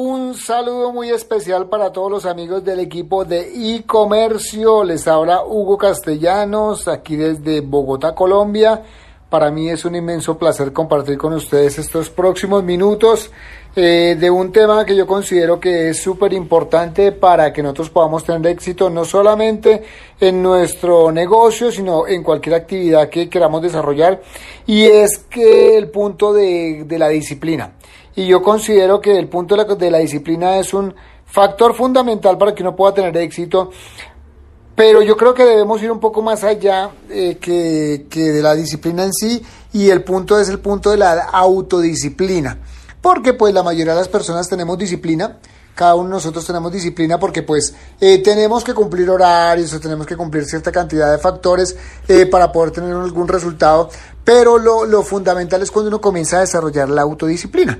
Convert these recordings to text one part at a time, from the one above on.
Un saludo muy especial para todos los amigos del equipo de e-comercio. Les habla Hugo Castellanos, aquí desde Bogotá, Colombia. Para mí es un inmenso placer compartir con ustedes estos próximos minutos eh, de un tema que yo considero que es súper importante para que nosotros podamos tener éxito no solamente en nuestro negocio, sino en cualquier actividad que queramos desarrollar. Y es que el punto de, de la disciplina y yo considero que el punto de la, disciplina es un factor fundamental para que uno pueda tener éxito, pero yo creo que debemos ir un poco más allá eh, que, de la disciplina en sí y el punto es el punto de la autodisciplina, porque pues la mayoría de las personas tenemos disciplina, cada uno de nosotros tenemos disciplina porque pues eh, tenemos que cumplir horarios o tenemos que cumplir cierta cantidad de factores eh, para poder tener algún resultado, pero lo, lo fundamental es cuando uno comienza a desarrollar la autodisciplina.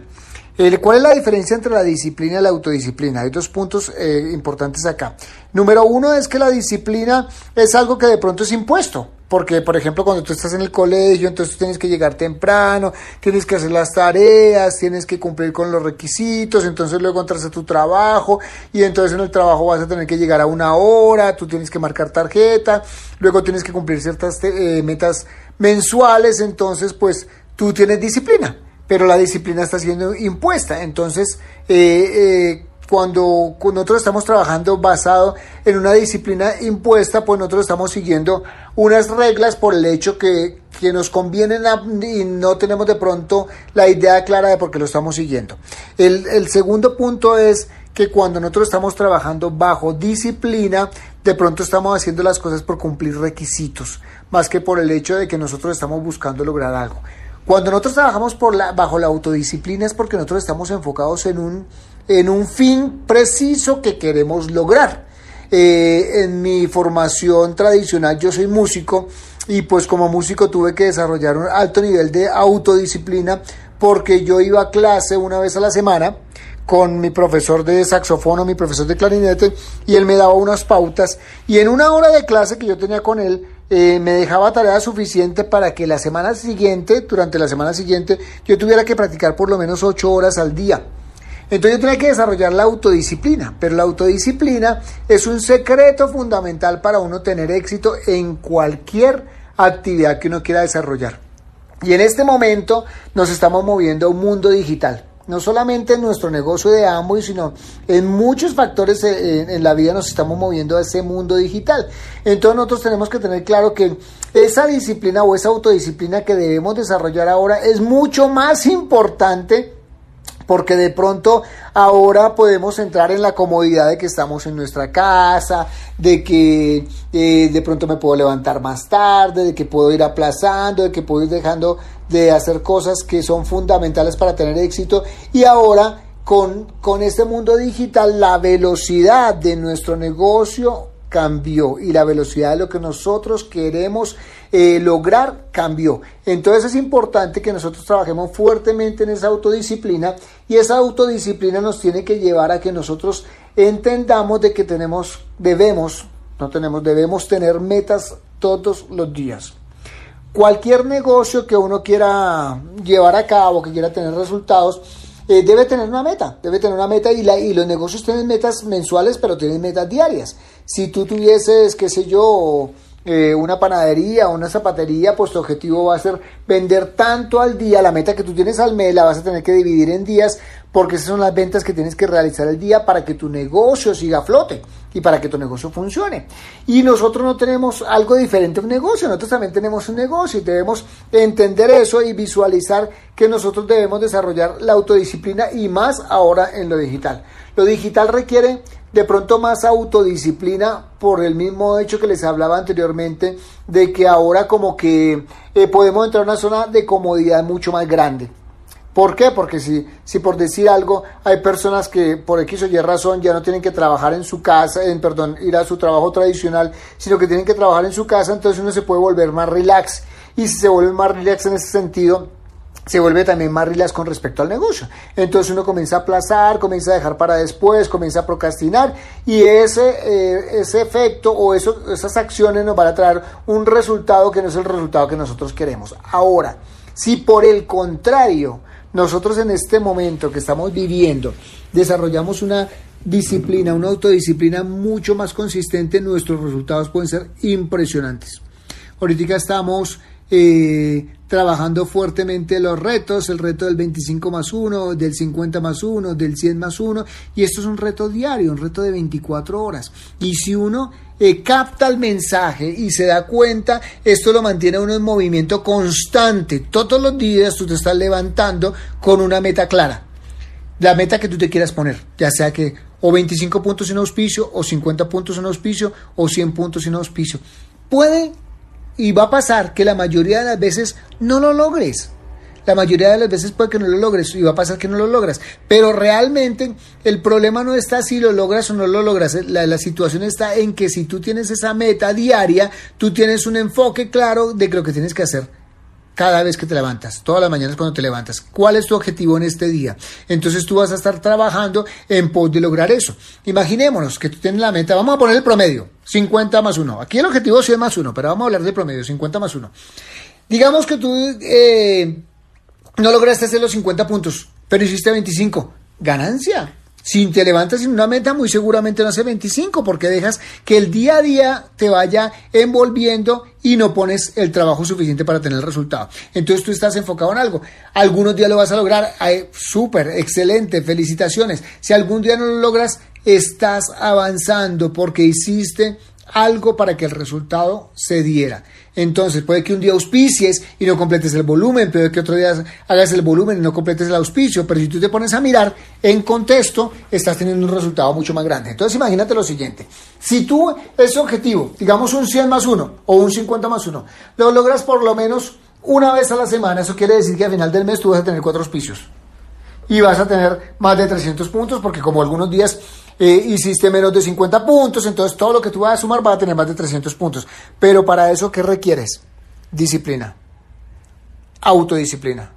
¿Cuál es la diferencia entre la disciplina y la autodisciplina? Hay dos puntos eh, importantes acá. Número uno es que la disciplina es algo que de pronto es impuesto. Porque, por ejemplo, cuando tú estás en el colegio, entonces tienes que llegar temprano, tienes que hacer las tareas, tienes que cumplir con los requisitos, entonces luego entras a tu trabajo y entonces en el trabajo vas a tener que llegar a una hora, tú tienes que marcar tarjeta, luego tienes que cumplir ciertas eh, metas mensuales, entonces pues tú tienes disciplina pero la disciplina está siendo impuesta. Entonces, eh, eh, cuando, nosotros estamos trabajando basado en una disciplina impuesta, pues nosotros estamos siguiendo unas reglas por el hecho que, que nos convienen y no tenemos de pronto la idea clara de por qué lo estamos siguiendo. El, el segundo punto es que cuando nosotros estamos trabajando bajo disciplina, de pronto estamos haciendo las cosas por cumplir requisitos, más que por el hecho de que nosotros estamos buscando lograr algo. Cuando nosotros trabajamos bajo la autodisciplina es porque nosotros estamos enfocados en un, en un fin preciso que queremos lograr. Eh, en mi formación tradicional yo soy músico y pues como músico tuve que desarrollar un alto nivel de autodisciplina porque yo iba a clase una vez a la semana con mi profesor de saxofón o mi profesor de clarinete y él me daba unas pautas y en una hora de clase que yo tenía con él eh, me dejaba tarea suficiente para que la semana siguiente, durante la semana siguiente, yo tuviera que practicar por lo menos ocho horas al día. Entonces yo tenía que desarrollar la autodisciplina, pero la autodisciplina es un secreto fundamental para uno tener éxito en cualquier actividad que uno quiera desarrollar. Y en este momento nos estamos moviendo a un mundo digital no solamente en nuestro negocio de Amway, sino en muchos factores eh, en, la vida nos estamos moviendo a ese mundo digital. Entonces nosotros tenemos que tener claro que esa disciplina o esa autodisciplina que debemos desarrollar ahora es mucho más importante porque de pronto ahora podemos entrar en la comodidad de que estamos en nuestra casa, de que eh, de pronto me puedo levantar más tarde, de que puedo ir aplazando, de que puedo ir dejando de hacer cosas que son fundamentales para tener éxito. Y ahora con, con este mundo digital la velocidad de nuestro negocio cambió y la velocidad de lo que nosotros queremos eh, lograr cambió. Entonces es importante que nosotros trabajemos fuertemente en esa autodisciplina y esa autodisciplina nos tiene que llevar a que nosotros entendamos de que tenemos, debemos, no tenemos, debemos tener metas todos los días. Cualquier negocio que uno quiera llevar a cabo, que quiera tener resultados, eh, debe tener una meta, debe tener una meta y, la, y los negocios tienen metas mensuales, pero tienen metas diarias. Si tú tuvieses, qué sé yo, eh, una panadería una zapatería, pues tu objetivo va a ser vender tanto al día, la meta que tú tienes al mes la vas a tener que dividir en días porque esas son las ventas que tienes que realizar al día para que tu negocio siga a flote y para que tu negocio funcione. Y nosotros no tenemos algo diferente a un negocio, nosotros también tenemos un negocio y debemos entender eso y visualizar que nosotros debemos desarrollar la autodisciplina y más ahora en lo digital. Lo digital requiere de pronto más autodisciplina por el mismo hecho que les hablaba anteriormente de que ahora como que eh, podemos entrar a una zona de comodidad mucho más grande. ¿Por qué? Porque si, si por decir algo hay personas que por X o Y razón ya no tienen que trabajar en su casa, en, perdón, ir a su trabajo tradicional, sino que tienen que trabajar en su casa, entonces uno se puede volver más relax. Y si se vuelve más relax en ese sentido, se vuelve también más relax con respecto al negocio. Entonces uno comienza a aplazar, comienza a dejar para después, comienza a procrastinar y ese, eh, ese efecto o esas acciones nos van a traer un resultado que no es el resultado que nosotros queremos. Ahora, si por el contrario nosotros en este momento que estamos viviendo desarrollamos una disciplina, una autodisciplina mucho más consistente, nuestros resultados pueden ser impresionantes. Ahorita estamos eh, trabajando fuertemente los retos, el reto del 25 más 1, del 50 más 1, del 100 más 1, y esto es un reto diario, un reto de 24 horas. Y si uno eh, capta el mensaje y se da cuenta, esto lo mantiene uno en movimiento constante. Todos los días tú te estás levantando con una meta clara. La meta que tú te quieras poner, ya sea que o 25 puntos en auspicio, o 50 puntos en auspicio, o 100 puntos en auspicio. Puede y va a pasar que la mayoría de las veces no lo logres. La mayoría de las veces puede que no lo logres y va a pasar que no lo logras. Pero realmente el problema no está si lo logras o no lo logras. La, la, situación está en que si tú tienes esa meta diaria, tú tienes un enfoque claro de lo que tienes que hacer cada vez que te levantas, todas las mañanas cuando te levantas. ¿Cuál es tu objetivo en este día? Entonces tú vas a estar trabajando en pos de lograr eso. Imaginémonos que tú tienes la meta, vamos a poner el promedio, 50 más 1. Aquí el objetivo es más 1, pero vamos a hablar de promedio, 50 más 1. Digamos que tú eh, no lograste hacer los 50 puntos, pero hiciste 25. Ganancia. Si te levantas en una meta, muy seguramente no hace 25, porque dejas que el día a día te vaya envolviendo y no pones el trabajo suficiente para tener el resultado. Entonces tú estás enfocado en algo. Algunos días lo vas a lograr. Súper, excelente, felicitaciones. Si algún día no lo logras, estás avanzando porque hiciste algo para que el resultado se diera. Entonces, puede que un día auspicies y no completes el volumen, puede que otro día hagas el volumen y no completes el auspicio, pero si tú te pones a mirar en contexto, estás teniendo un resultado mucho más grande. Entonces, imagínate lo siguiente, si tú ese objetivo, digamos un 100 más 1 o un 50 más 1, lo logras por lo menos una vez a la semana, eso quiere decir que al final del mes tú vas a tener cuatro auspicios y vas a tener más de 300 puntos porque como algunos días eh, hiciste menos de 50 puntos, entonces todo lo que tú vas a sumar va a tener más de 300 puntos. Pero para eso, ¿qué requieres? Disciplina, autodisciplina.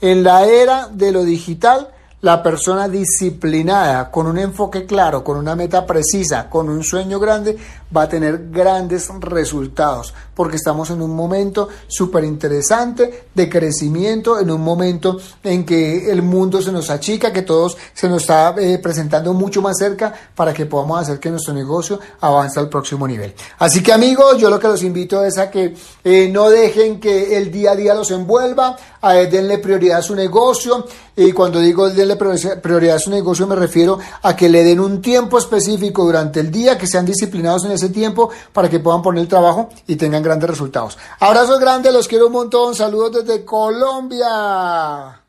En la era de lo digital, la persona disciplinada, con un enfoque claro, con una meta precisa, con un sueño grande, va a tener grandes resultados, porque estamos en un momento súper interesante de crecimiento, en un momento en que el mundo se nos achica, que todos se nos está eh, presentando mucho más cerca para que podamos hacer que nuestro negocio avance al próximo nivel. Así que amigos, yo lo que los invito es a que eh, no dejen que el día a día los envuelva, a denle prioridad a su negocio, y cuando digo denle prioridad a su negocio me refiero a que le den un tiempo específico durante el día, que sean disciplinados en tiempo para que puedan poner el trabajo y tengan grandes resultados. Abrazos grandes, los quiero un montón, saludos desde Colombia.